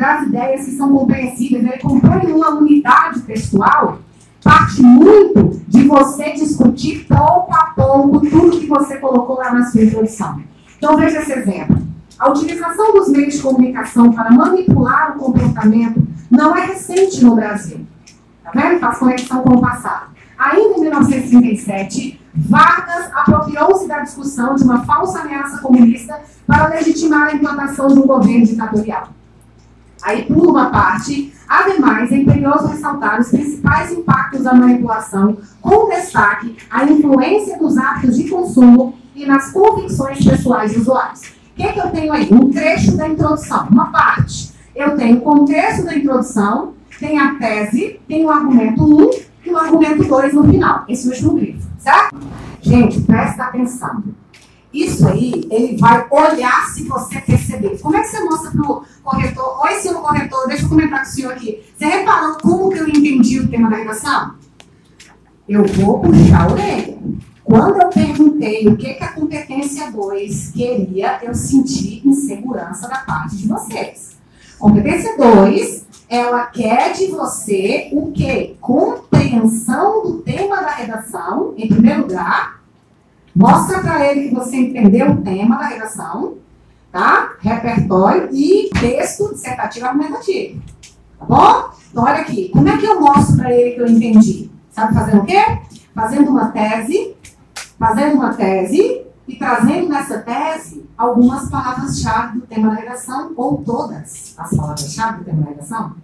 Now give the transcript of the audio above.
das ideias que são compreensíveis, ele compõe uma unidade textual, parte muito de você discutir pouco a pouco tudo que você colocou lá na sua introdução. Então veja esse exemplo. A utilização dos meios de comunicação para manipular o comportamento não é recente no Brasil. Tá vendo? Faz conexão com o passado. Ainda em 1937, Vargas apropriou-se da discussão de uma falsa ameaça comunista para legitimar a implantação de um governo ditatorial. Aí pula uma parte. Ademais, é imperioso ressaltar os principais impactos da manipulação, com destaque a influência dos hábitos de consumo e nas convicções pessoais dos usuários. O que, é que eu tenho aí? Um trecho da introdução, uma parte. Eu tenho o contexto da introdução, tem a tese, tem o argumento 1 e o argumento 2 no final. Esse último livro, certo? Gente, presta atenção. Isso aí, ele vai olhar se você perceber. Como é que você mostra pro corretor? Oi, senhor corretor, deixa eu comentar com o senhor aqui. Você reparou como que eu entendi o tema da redação? Eu vou puxar a orelha. Quando eu perguntei o que, que a competência 2 queria, eu senti insegurança da parte de vocês. Competência 2, ela quer de você o quê? Compreensão do tema da redação, em primeiro lugar. Mostra para ele que você entendeu o tema da redação, tá? Repertório e texto dissertativo argumentativo. Tá bom? Então, olha aqui. Como é que eu mostro para ele que eu entendi? Sabe fazendo o quê? Fazendo uma tese fazendo uma tese e trazendo nessa tese algumas palavras-chave do tema da redação, ou todas as palavras-chave do tema da redação.